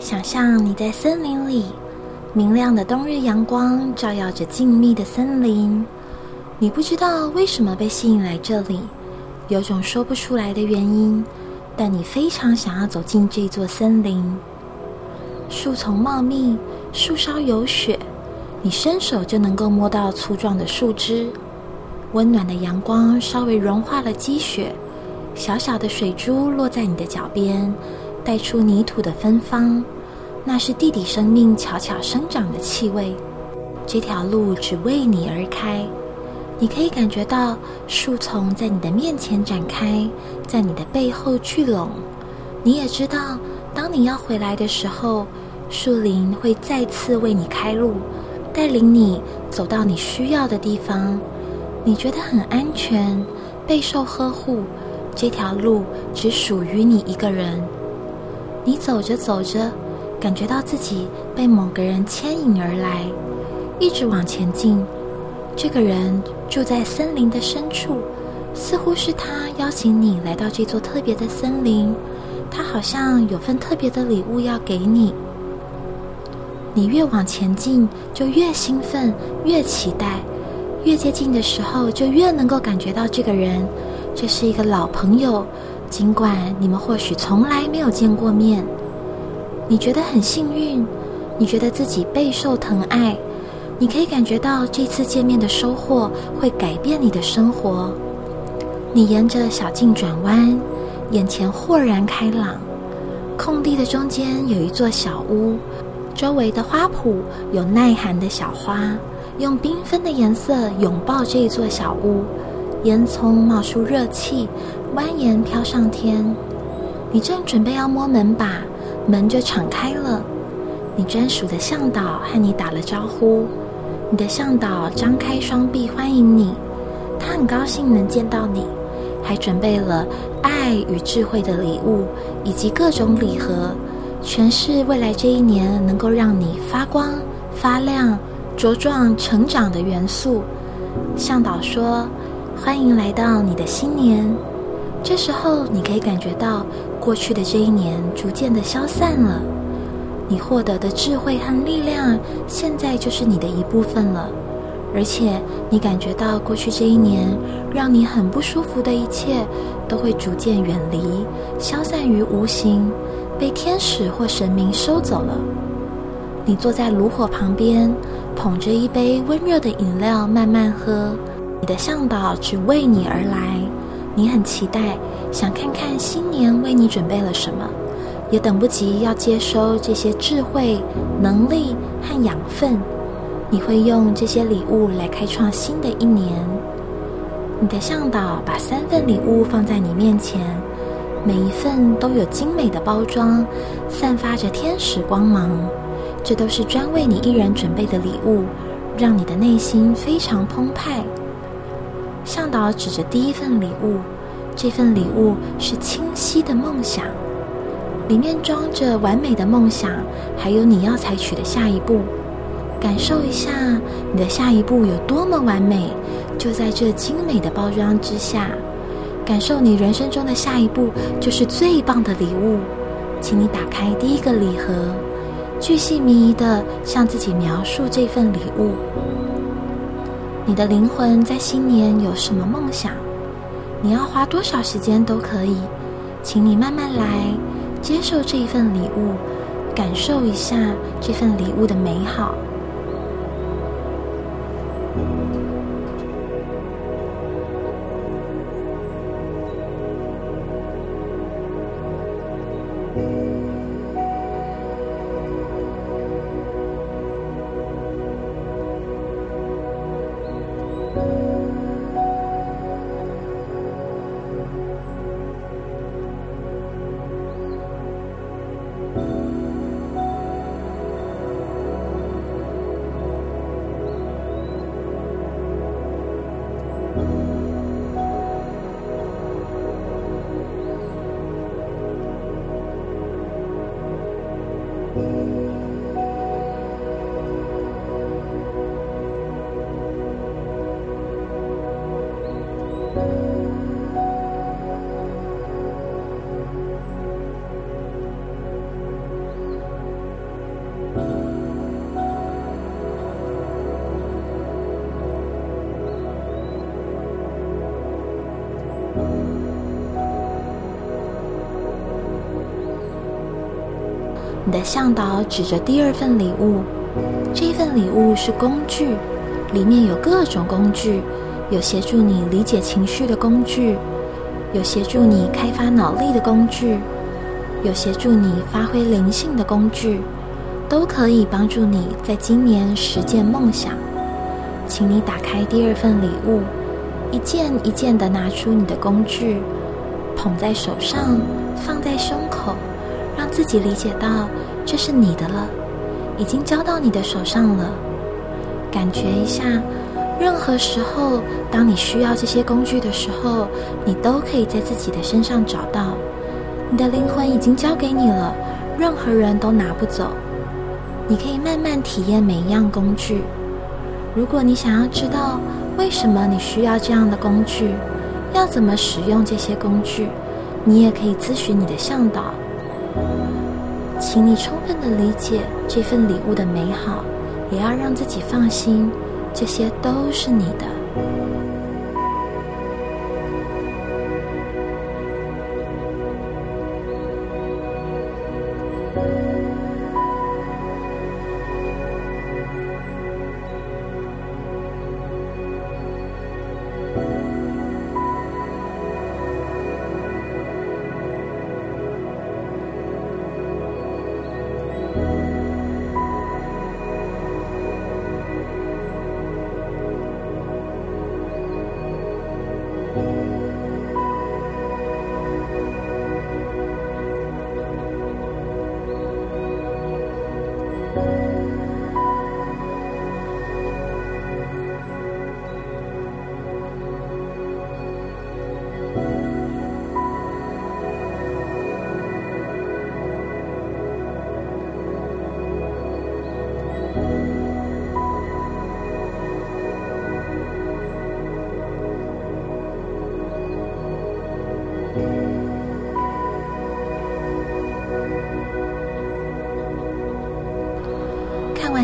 想象你在森林里，明亮的冬日阳光照耀着静谧的森林。你不知道为什么被吸引来这里，有种说不出来的原因，但你非常想要走进这座森林。树丛茂密，树梢有雪，你伸手就能够摸到粗壮的树枝。温暖的阳光稍微融化了积雪，小小的水珠落在你的脚边，带出泥土的芬芳，那是地底生命悄悄生长的气味。这条路只为你而开。你可以感觉到树丛在你的面前展开，在你的背后聚拢。你也知道，当你要回来的时候，树林会再次为你开路，带领你走到你需要的地方。你觉得很安全，备受呵护。这条路只属于你一个人。你走着走着，感觉到自己被某个人牵引而来，一直往前进。这个人住在森林的深处，似乎是他邀请你来到这座特别的森林。他好像有份特别的礼物要给你。你越往前进，就越兴奋，越期待；越接近的时候，就越能够感觉到这个人。这是一个老朋友，尽管你们或许从来没有见过面。你觉得很幸运，你觉得自己备受疼爱。你可以感觉到这次见面的收获会改变你的生活。你沿着小径转弯，眼前豁然开朗。空地的中间有一座小屋，周围的花圃有耐寒的小花，用缤纷的颜色拥抱这一座小屋。烟囱冒出热气，蜿蜒飘上天。你正准备要摸门把，门就敞开了。你专属的向导和你打了招呼。你的向导张开双臂欢迎你，他很高兴能见到你，还准备了爱与智慧的礼物，以及各种礼盒，全是未来这一年能够让你发光发亮、茁壮成长的元素。向导说：“欢迎来到你的新年。”这时候，你可以感觉到过去的这一年逐渐的消散了。你获得的智慧和力量，现在就是你的一部分了。而且，你感觉到过去这一年让你很不舒服的一切，都会逐渐远离，消散于无形，被天使或神明收走了。你坐在炉火旁边，捧着一杯温热的饮料慢慢喝。你的向导只为你而来，你很期待，想看看新年为你准备了什么。也等不及要接收这些智慧、能力和养分，你会用这些礼物来开创新的一年。你的向导把三份礼物放在你面前，每一份都有精美的包装，散发着天使光芒。这都是专为你一人准备的礼物，让你的内心非常澎湃。向导指着第一份礼物，这份礼物是清晰的梦想。里面装着完美的梦想，还有你要采取的下一步。感受一下你的下一步有多么完美，就在这精美的包装之下，感受你人生中的下一步就是最棒的礼物。请你打开第一个礼盒，巨细靡遗的向自己描述这份礼物。你的灵魂在新年有什么梦想？你要花多少时间都可以，请你慢慢来。接受这一份礼物，感受一下这份礼物的美好。你的向导指着第二份礼物，这份礼物是工具，里面有各种工具，有协助你理解情绪的工具，有协助你开发脑力的工具，有协助你发挥灵性的工具，都可以帮助你在今年实践梦想。请你打开第二份礼物，一件一件的拿出你的工具，捧在手上，放在胸口。自己理解到这是你的了，已经交到你的手上了。感觉一下，任何时候，当你需要这些工具的时候，你都可以在自己的身上找到。你的灵魂已经交给你了，任何人都拿不走。你可以慢慢体验每一样工具。如果你想要知道为什么你需要这样的工具，要怎么使用这些工具，你也可以咨询你的向导。请你充分的理解这份礼物的美好，也要让自己放心，这些都是你的。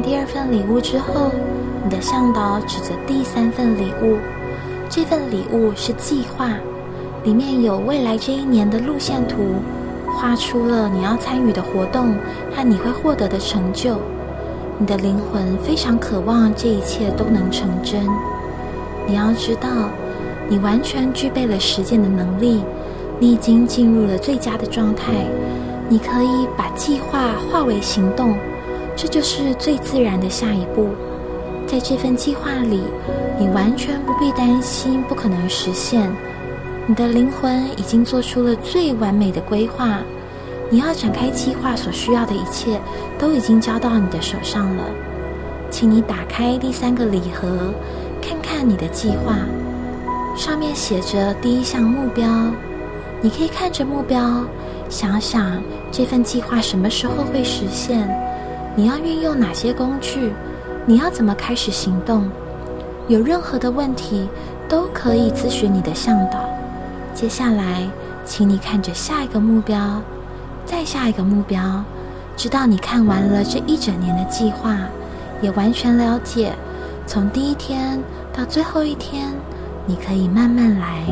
第二份礼物之后，你的向导指着第三份礼物。这份礼物是计划，里面有未来这一年的路线图，画出了你要参与的活动和你会获得的成就。你的灵魂非常渴望这一切都能成真。你要知道，你完全具备了实践的能力，你已经进入了最佳的状态。你可以把计划化为行动。这就是最自然的下一步。在这份计划里，你完全不必担心不可能实现。你的灵魂已经做出了最完美的规划。你要展开计划所需要的一切，都已经交到你的手上了。请你打开第三个礼盒，看看你的计划。上面写着第一项目标。你可以看着目标，想想这份计划什么时候会实现。你要运用哪些工具？你要怎么开始行动？有任何的问题都可以咨询你的向导。接下来，请你看着下一个目标，再下一个目标，直到你看完了这一整年的计划，也完全了解，从第一天到最后一天，你可以慢慢来。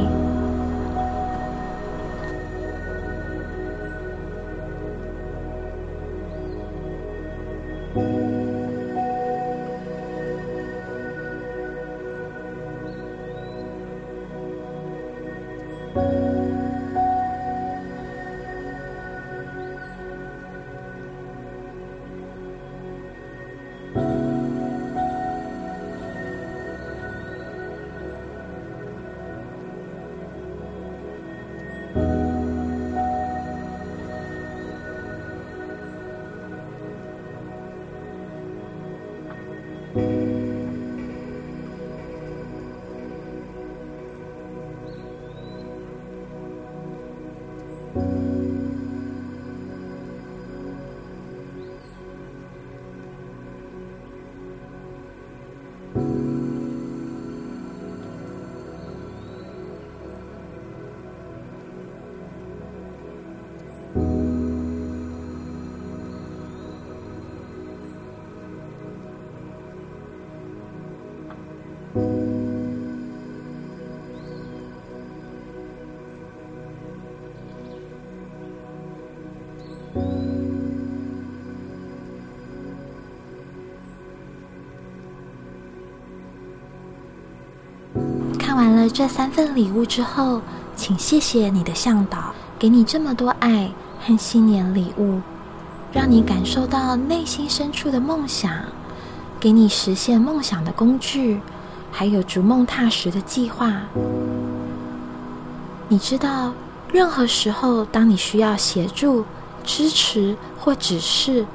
这三份礼物之后，请谢谢你的向导，给你这么多爱和新年礼物，让你感受到内心深处的梦想，给你实现梦想的工具，还有逐梦踏实的计划。你知道，任何时候，当你需要协助、支持或指示，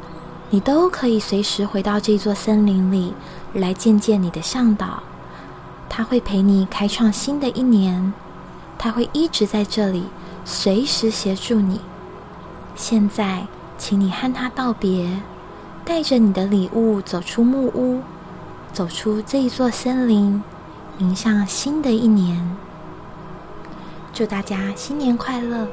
你都可以随时回到这座森林里来见见你的向导。他会陪你开创新的一年，他会一直在这里，随时协助你。现在，请你和他道别，带着你的礼物走出木屋，走出这一座森林，迎向新的一年。祝大家新年快乐！